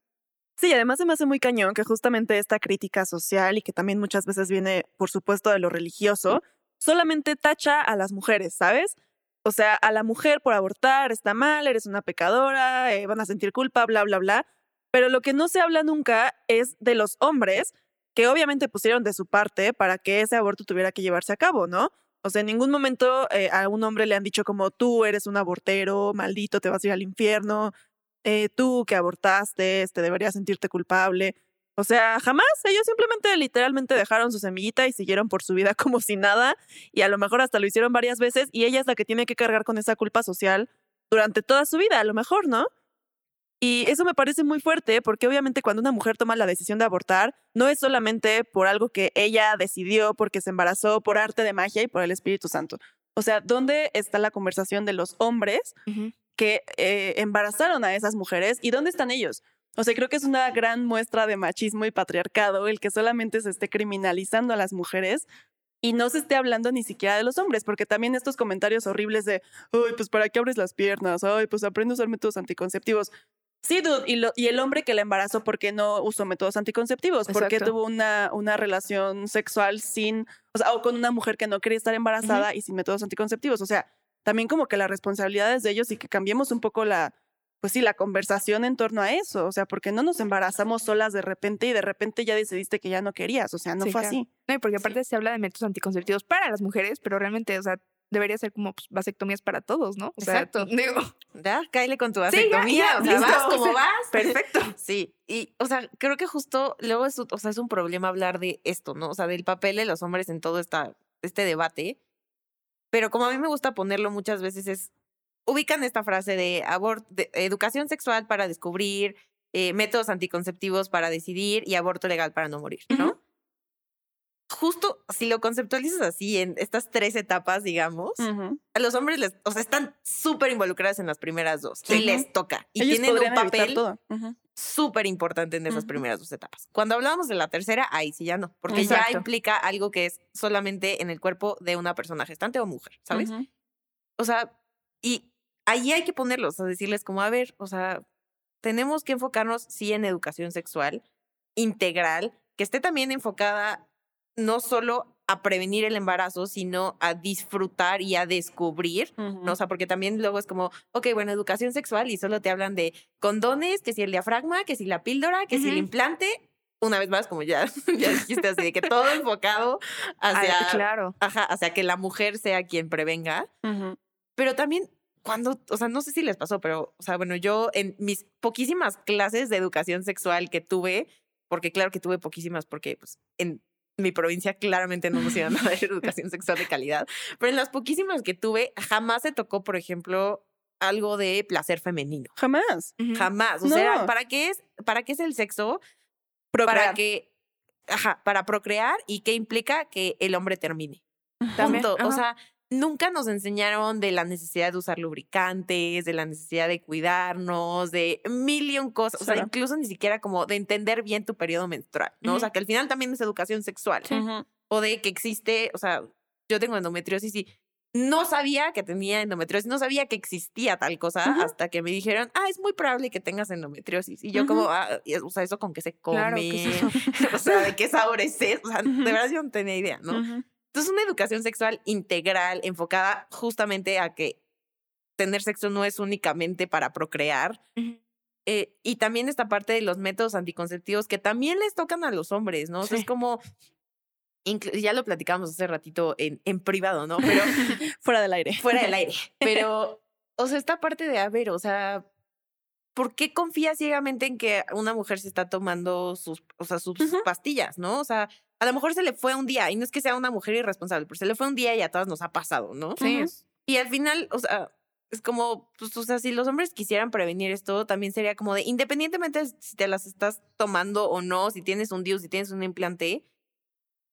Sí, además se me hace muy cañón que justamente esta crítica social y que también muchas veces viene, por supuesto, de lo religioso, solamente tacha a las mujeres, ¿sabes? O sea, a la mujer por abortar está mal, eres una pecadora, eh, van a sentir culpa, bla, bla, bla. Pero lo que no se habla nunca es de los hombres que obviamente pusieron de su parte para que ese aborto tuviera que llevarse a cabo, ¿no? O sea, en ningún momento eh, a un hombre le han dicho como tú eres un abortero, maldito, te vas a ir al infierno, eh, tú que abortaste, te deberías sentirte culpable. O sea, jamás. Ellos simplemente literalmente dejaron su semillita y siguieron por su vida como si nada. Y a lo mejor hasta lo hicieron varias veces y ella es la que tiene que cargar con esa culpa social durante toda su vida, a lo mejor, ¿no? Y eso me parece muy fuerte porque obviamente cuando una mujer toma la decisión de abortar, no es solamente por algo que ella decidió porque se embarazó por arte de magia y por el Espíritu Santo. O sea, ¿dónde está la conversación de los hombres que eh, embarazaron a esas mujeres y dónde están ellos. O sea, creo que es una gran muestra de machismo y patriarcado el que solamente se esté criminalizando a las mujeres y no se esté hablando ni siquiera de los hombres, porque también estos comentarios horribles de, ay, pues para qué abres las piernas, ay, pues aprende a usar métodos anticonceptivos. Sí, dude, y, lo- y el hombre que la embarazó, ¿por qué no usó métodos anticonceptivos? ¿Por qué tuvo una, una relación sexual sin, o sea, o con una mujer que no quería estar embarazada y sin métodos anticonceptivos? O sea, también como que la responsabilidad es de ellos y que cambiemos un poco la, pues sí, la conversación en torno a eso. O sea, porque no nos embarazamos solas de repente y de repente ya decidiste que ya no querías. O sea, no Sí, fue claro. así. No, y porque aparte se habla de métodos anticonceptivos para las mujeres, pero realmente, o sea, debería ser como pues, vasectomías para todos, ¿no? O sea, Exacto. digo, Ya, cáele con tu Sí, ya, vasectomía. ya, o sea, listo, vas o como sea, vas. perfecto. Sí, y, o sea, creo que justo luego es, o sea, es un problema hablar de esto, ¿no? O sea, del papel de los hombres en todo esta, este debate. Pero como a mí me gusta ponerlo muchas veces es, ubican esta frase de, de educación sexual para descubrir, eh, métodos anticonceptivos para decidir y aborto legal para no morir, ¿no? Justo si lo conceptualizas así en estas tres etapas, digamos, a los hombres les, o sea, están súper involucrados en las primeras dos y Sí. les toca y Ellos tienen un papel súper importante en esas primeras dos etapas. Cuando hablábamos de la tercera, ahí sí ya no, porque Exacto. ya implica algo que es solamente en el cuerpo de una persona gestante o mujer, ¿sabes? O sea, y ahí hay que ponerlos, a decirles como, a ver, o sea, tenemos que enfocarnos sí en educación sexual integral, que esté también enfocada no solo a prevenir el embarazo, sino a disfrutar y a descubrir ¿no? O sea, porque también luego es como, ok, bueno, educación sexual y solo te hablan de condones, que si el diafragma, que si la píldora, que si el implante. Una vez más, como ya, ya dijiste así, de que todo enfocado hacia, Ah, claro. ajá, hacia que la mujer sea quien prevenga. Pero también cuando, o sea, no sé si les pasó, pero, o sea, bueno, yo en mis poquísimas clases de educación sexual que tuve, porque claro que tuve poquísimas, porque pues en mi provincia claramente no nos iban a dar educación sexual de calidad, pero en las poquísimas que tuve, jamás se tocó, por ejemplo, algo de placer femenino. Jamás. Jamás. O sea. ¿para qué es, para qué es el sexo? Procrear. Para que, ajá, para procrear y qué implica que el hombre termine. También, Punto. O sea, nunca nos enseñaron de la necesidad de usar lubricantes, de la necesidad de cuidarnos, de mil y un cosas. O sea, incluso ni siquiera como de entender bien tu periodo menstrual, ¿no? O sea, que al final también es educación sexual. O de que existe, o sea, yo tengo endometriosis y no sabía que tenía endometriosis, no sabía que existía tal cosa hasta que me dijeron, ah, es muy probable que tengas endometriosis. Y yo como, ah, y- o sea, eso con qué se come, Claro, ¿qué es eso? o sea, de qué sabores es, o sea, de verdad yo no tenía idea, ¿no? Entonces, una educación sexual integral, enfocada justamente a que tener sexo no es únicamente para procrear. Eh, y también esta parte de los métodos anticonceptivos que también les tocan a los hombres, ¿no? O sea, es como, ya lo platicamos hace ratito en, en privado, ¿no? Pero Fuera del aire. fuera del aire. Pero, o sea, esta parte de, a ver, o sea, ¿por qué confías ciegamente en que una mujer se está tomando sus, o sea, sus pastillas, ¿no? O sea, a lo mejor se le fue un día, y no es que sea una mujer irresponsable, pero se le fue un día y a todas nos ha pasado, ¿no? Sí, Y al final, o sea, es como, pues, o sea, si los hombres quisieran prevenir esto, también sería como de, independientemente de si te las estás tomando o no, si tienes un DIU, si tienes un implante,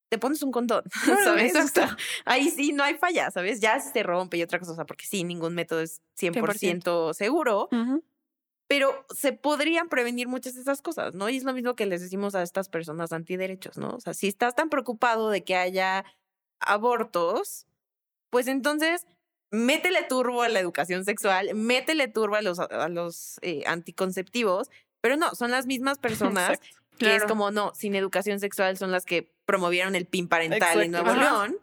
te pones un condón, ¿sabes? O sea, ahí sí no hay falla, ¿sabes? Ya se rompe y otra cosa, o sea, porque sí, ningún método es 100%, seguro, Ujú. Pero se podrían prevenir muchas de esas cosas, ¿no? Y es lo mismo que les decimos a estas personas antiderechos, ¿no? O sea, si estás tan preocupado de que haya abortos, pues entonces métele turbo a la educación sexual, métele turbo a los, a los eh, anticonceptivos, pero no, son las mismas personas que es como, no, sin educación sexual son las que promovieron el PIN parental en. Nuevo. León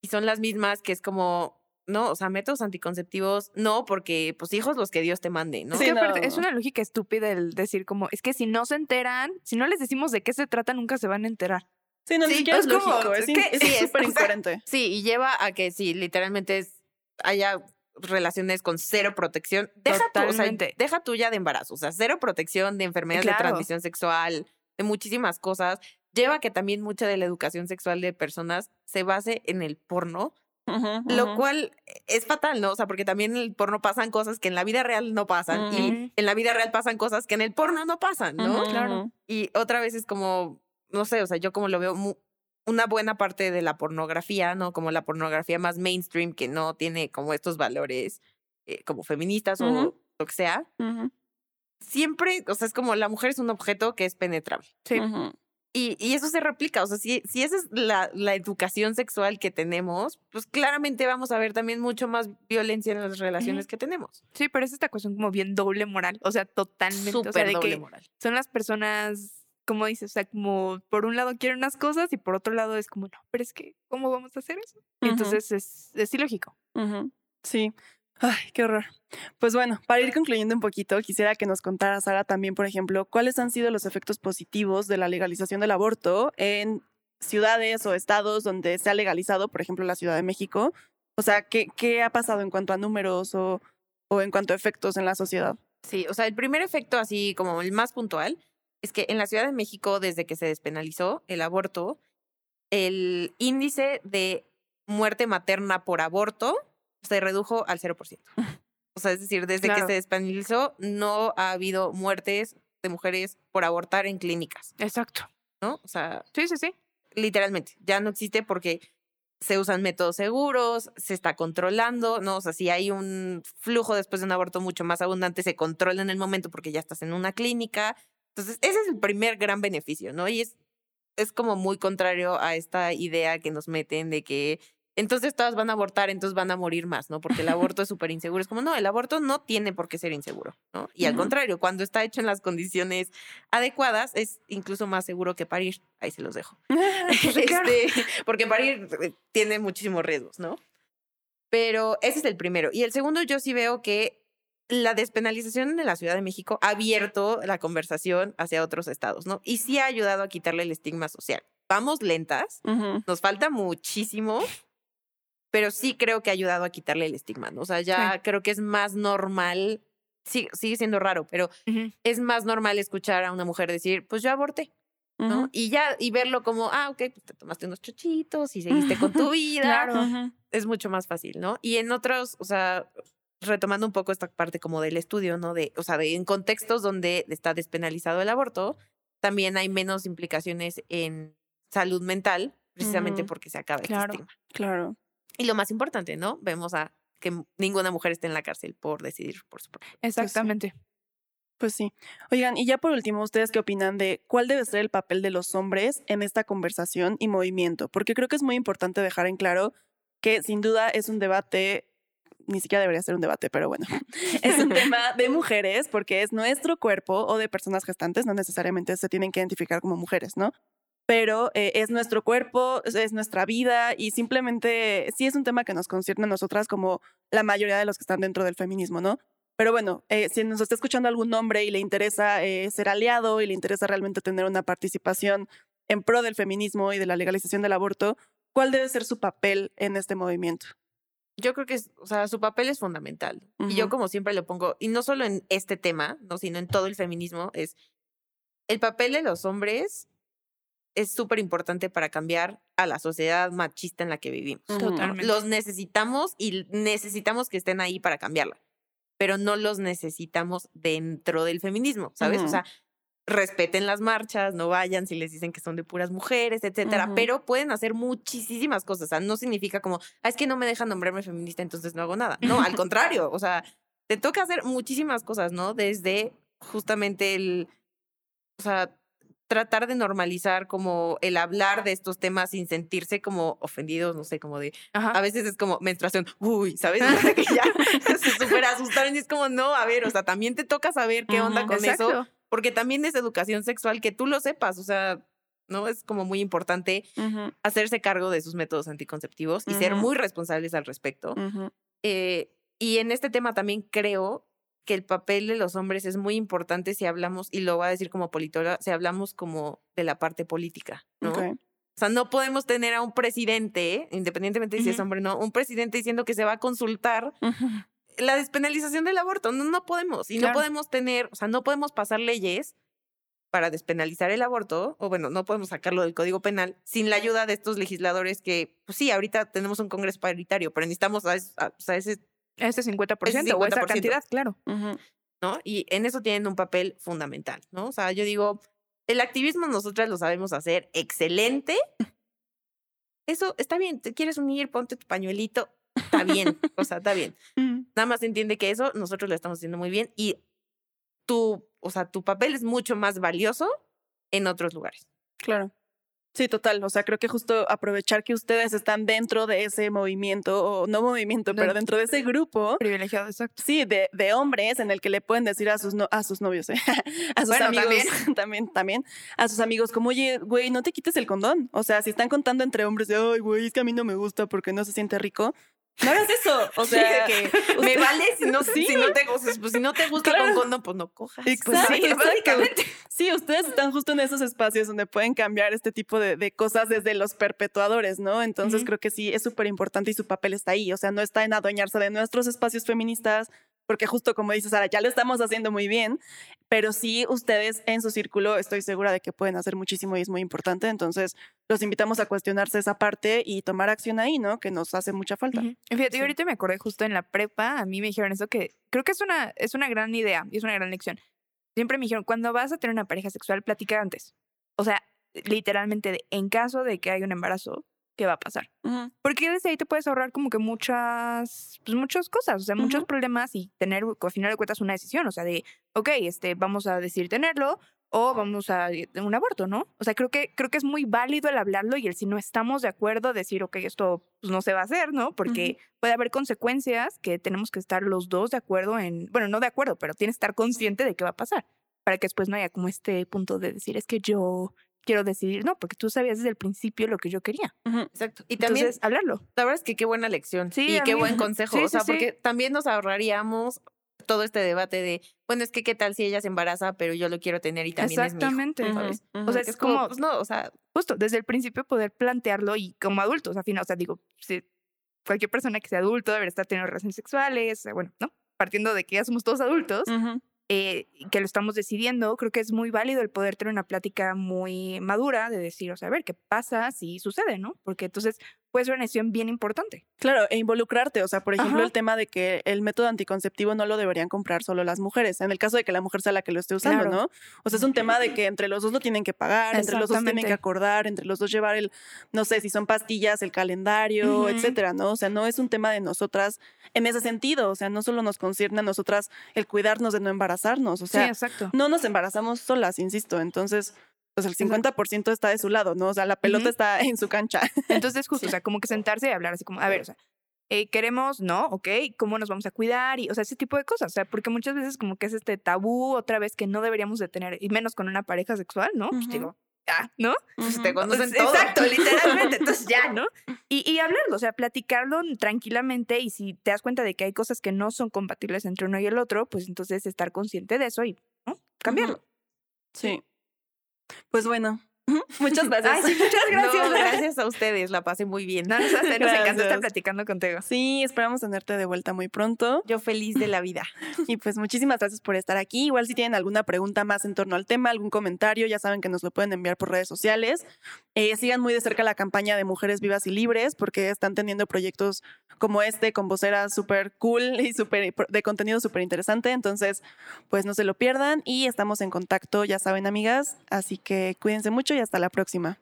y son las mismas que es como, no, o sea, métodos anticonceptivos, no, porque pues hijos los que Dios te mande, ¿no? Es, Sí, que no. es una lógica estúpida el decir como, es que si no se enteran, si no les decimos de qué se trata, nunca se van a enterar. Sí, no, ni Sí, siquiera es es como- lógico, es, es in- que es sí, es- súper o sea, incoherente. Sí, y lleva a que sí, literalmente es, haya relaciones con cero protección. Deja tú, o sea, Totalmente. deja tuya de embarazo, o sea, cero protección de enfermedades de transmisión sexual, de muchísimas cosas. Lleva a que también mucha de la educación sexual de personas se base en el porno, Lo cual es fatal, ¿no? O sea, porque también en el porno pasan cosas que en la vida real no pasan y en la vida real pasan cosas que en el porno no pasan, ¿no? Claro. Y otra vez es como, no sé, o sea, yo como lo veo, una buena parte de la pornografía, ¿no? Como la pornografía más mainstream que no tiene como estos valores eh, como feministas o lo que sea, siempre, o sea, es como la mujer es un objeto que es penetrable. Sí. Y, y eso se replica, o sea, si, si esa es la, la educación sexual que tenemos, pues claramente vamos a ver también mucho más violencia en las relaciones que tenemos. Sí, pero es esta cuestión como bien doble moral, o sea, totalmente. o sea, Súper de doble que moral. son las personas, como dices, o sea, como por un lado quieren unas cosas y por otro lado es como, no, pero es que, ¿cómo vamos a hacer eso? Y Ujú. entonces es, es ilógico. Ujú, Sí. Ay, qué horror. Pues bueno, para ir concluyendo un poquito, quisiera que nos contara, Sara, también, por ejemplo, cuáles han sido los efectos positivos de la legalización del aborto en ciudades o estados donde se ha legalizado, por ejemplo, la Ciudad de México. O sea, ¿qué, qué ha pasado en cuanto a números o, o en cuanto a efectos en la sociedad? Sí, o sea, el primer efecto, así como el más puntual, es que en la Ciudad de México, desde que se despenalizó el aborto, el índice de muerte materna por aborto se redujo al 0%. O sea, es decir, desde Claro. que se despenalizó, no ha habido muertes de mujeres por abortar en clínicas, Exacto. ¿no? O sea, Sí, sí, sí. literalmente, ya no existe porque se usan métodos seguros, se está controlando, ¿no? O sea, si hay un flujo después de un aborto mucho más abundante, se controla en el momento porque ya estás en una clínica. Entonces, ese es el primer gran beneficio, ¿no? Y es, es como muy contrario a esta idea que nos meten de que entonces todas van a abortar, entonces van a morir más, ¿no? Porque el aborto es súper inseguro. Es como, no, el aborto no tiene por qué ser inseguro, ¿no? Y al contrario, cuando está hecho en las condiciones adecuadas, es incluso más seguro que parir. Ahí se los dejo. Este, porque parir eh, tiene muchísimos riesgos, ¿no? Pero ese es el primero. Y el segundo, yo sí veo que la despenalización de la Ciudad de México ha abierto la conversación hacia otros estados, ¿no? Y sí ha ayudado a quitarle el estigma social. Vamos lentas, nos falta muchísimo, pero sí creo que ha ayudado a quitarle el estigma, ¿no? O sea, ya creo que es más normal, sí, sigue siendo raro, pero es más normal escuchar a una mujer decir, pues yo aborté. ¿no? Y ya, y verlo como, ah, ok, pues te tomaste unos chochitos y seguiste con tu vida. Claro. Es mucho más fácil, ¿no? Y en otros, o sea, retomando un poco esta parte como del estudio, ¿no? De, o sea, de, en contextos donde está despenalizado el aborto, también hay menos implicaciones en salud mental, precisamente porque se acaba Claro. este estigma. Claro. Y lo más importante, ¿no? Vemos a que ninguna mujer esté en la cárcel por decidir por su propio. Exactamente. Pues sí. Oigan, y ya por último, ¿ustedes qué opinan de cuál debe ser el papel de los hombres en esta conversación y movimiento? Porque creo que es muy importante dejar en claro que sin duda es un debate, ni siquiera debería ser un debate, pero bueno, es un tema de mujeres porque es nuestro cuerpo o de personas gestantes, no necesariamente se tienen que identificar como mujeres, ¿no? Pero eh, es nuestro cuerpo, es- es nuestra vida y simplemente sí es un tema que nos concierne a nosotras como la mayoría de los que están dentro del feminismo, ¿no? Pero bueno, eh, si nos está escuchando algún hombre y le interesa eh, ser aliado y le interesa realmente tener una participación en pro del feminismo y de la legalización del aborto, ¿cuál debe ser su papel en este movimiento? Yo creo que, es, o sea, su papel es fundamental. Y yo como siempre lo pongo, y no solo en este tema, no, sino en todo el feminismo, es el papel de los hombres es súper importante para cambiar a la sociedad machista en la que vivimos. Totalmente. Los necesitamos y necesitamos que estén ahí para cambiarla, pero no los necesitamos dentro del feminismo, ¿sabes? O Ujú. sea, respeten las marchas, no vayan si les dicen que son de puras mujeres, etcétera, Ujú. pero pueden hacer muchísimas cosas, o sea, no significa como, ah, es que no me dejan nombrarme feminista, entonces no hago nada. No, al contrario, o sea, te toca hacer muchísimas cosas, ¿no? Desde justamente el, o sea, tratar de normalizar como el hablar de estos temas sin sentirse como ofendidos, no sé, como de, Ajá. a veces es como menstruación, uy, ¿sabes? Que ya se súper asustaron y es como, no, a ver, o sea, también te toca saber qué onda con eso, porque también es educación sexual que tú lo sepas, o sea, ¿no? Es como muy importante hacerse cargo de sus métodos anticonceptivos y ser muy responsables al respecto. Eh, y en este tema también creo que el papel de los hombres es muy importante si hablamos, y lo voy a decir como politóloga, si hablamos como de la parte política, ¿no? O sea, no podemos tener a un presidente, independientemente de si es hombre o no, un presidente diciendo que se va a consultar la despenalización del aborto. No, no podemos. Y Claro. no podemos tener, o sea, no podemos pasar leyes para despenalizar el aborto, o bueno, no podemos sacarlo del Código Penal sin la ayuda de estos legisladores que, pues sí, ahorita tenemos un Congreso paritario, pero necesitamos a, es- a- o Ese 50%, o esa 50%. cantidad, claro. ¿no? Y en eso tienen un papel fundamental, ¿no? O sea, yo digo, el activismo nosotras lo sabemos hacer excelente. Eso está bien, te quieres unir, ponte tu pañuelito, está bien, o sea, está bien. Nada más entiende que eso nosotros lo estamos haciendo muy bien y tu, o sea, tu papel es mucho más valioso en otros lugares. Claro. Sí, total. O sea, creo que justo aprovechar que ustedes están dentro de ese movimiento, o no movimiento, pero dentro de ese grupo, Privilegiado, exacto. sí, de, de hombres en el que le pueden decir a sus, no, a sus novios, ¿eh? a sus Bueno, amigos, también. también, también, a sus amigos, como, oye, güey, no te quites el condón. O sea, si están contando entre hombres de, ay, güey, es que a mí no me gusta porque no se siente rico, no hagas eso. O Sí, sea, que me vale si no, Sí. si no te, sea, pues, si no te gusta Claro. con condón, pues no cojas. Exacto, Pues, sí, exacto. básicamente. Sí, ustedes están justo en esos espacios donde pueden cambiar este tipo de, de cosas desde los perpetuadores, ¿no? Entonces creo que sí, es súper importante y su papel está ahí. O sea, no está en adueñarse de nuestros espacios feministas, porque justo como dices, Sara, ya lo estamos haciendo muy bien, pero sí ustedes en su círculo estoy segura de que pueden hacer muchísimo y es muy importante. Entonces los invitamos a cuestionarse esa parte y tomar acción ahí, ¿no? Que nos hace mucha falta. Ujú. Y Fíjate, Sí. yo ahorita me acordé justo en la prepa, a mí me dijeron eso que creo que es una, es una gran idea y es una gran lección. Siempre me dijeron, cuando vas a tener una pareja sexual, platica antes. O sea, literalmente, en caso de que haya un embarazo, ¿qué va a pasar? Ujú. Porque desde ahí te puedes ahorrar como que muchas, pues muchas cosas, o sea, muchos Ujú. problemas y tener, al final de cuentas, una decisión, o sea, de, ok, este, vamos a decidir tenerlo o vamos a eh, un aborto, ¿no? O sea, creo que, creo que es muy válido el hablarlo y el si no estamos de acuerdo, decir, ok, esto pues, no se va a hacer, ¿no? Porque puede haber consecuencias que tenemos que estar los dos de acuerdo en, bueno, no de acuerdo, pero tienes que estar consciente de qué va a pasar, para que después no haya como este punto de decir, es que yo quiero decidir, no, porque tú sabías desde el principio lo que yo quería. Exacto. Y también Entonces, hablarlo. La verdad es que qué buena lección Sí, y qué mí- buen consejo. sí, o sea, sí, sí. porque también nos ahorraríamos todo este debate de, bueno, es que qué tal si ella se embaraza, pero yo lo quiero tener y también es mi hijo, Exactamente. ¿sabes? O sea, es como, pues no, o sea, justo desde el principio poder plantearlo y como adultos, al final, o sea, digo, si cualquier persona que sea adulto debería estar teniendo relaciones sexuales, bueno, ¿no? Partiendo de que ya somos todos adultos, Ujú. Eh, que lo estamos decidiendo, creo que es muy válido el poder tener una plática muy madura de decir, o sea, a ver, ¿qué pasa si sucede, no? Porque entonces puede ser una decisión bien importante. Claro, e involucrarte, o sea, por ejemplo, Ajá. el tema de que el método anticonceptivo no lo deberían comprar solo las mujeres, en el caso de que la mujer sea la que lo esté usando, Claro. ¿no? O sea, es un tema de que entre los dos lo tienen que pagar, entre los dos tienen que acordar, entre los dos llevar el, no sé, si son pastillas, el calendario, etcétera, ¿no? O sea, no es un tema de nosotras en ese sentido, o sea, no solo nos concierne a nosotras el cuidarnos de no embarazarnos, o sea, sí, exacto. no nos embarazamos solas, insisto, entonces, pues el 50% está de su lado, ¿no? O sea, la pelota está en su cancha. Entonces, justo, Sí. o sea, como que sentarse y hablar así como, a ver, o sea, eh, queremos, ¿no? Ok, ¿cómo nos vamos a cuidar? Y, o sea, ese tipo de cosas. O sea, porque muchas veces como que es este tabú otra vez que no deberíamos de tener, y menos con una pareja sexual, ¿no? Pues Ujú. digo, ah, ¿no? pues te Ujú. conocen Pues, todo. Exacto, literalmente. Entonces ya, ¿no? Y, y hablarlo, o sea, platicarlo tranquilamente y si te das cuenta de que hay cosas que no son compatibles entre uno y el otro, pues entonces estar consciente de eso y ¿no? cambiarlo. Sí. Pues bueno, muchas gracias. Ay, sí, muchas gracias. No, gracias a ustedes, la pasé muy bien. No, nos, nos encanta estar platicando contigo. Sí, esperamos tenerte de vuelta muy pronto. Yo feliz de la vida. Y pues muchísimas gracias por estar aquí. Igual si tienen alguna pregunta más en torno al tema, algún comentario, ya saben que nos lo pueden enviar por redes sociales. Eh, sigan muy de cerca la campaña de Mujeres Vivas y Libres porque están teniendo proyectos como este con voceras súper cool y súper de contenido súper interesante. Entonces, pues no se lo pierdan y estamos en contacto, ya saben amigas. Así que cuídense mucho y hasta la próxima.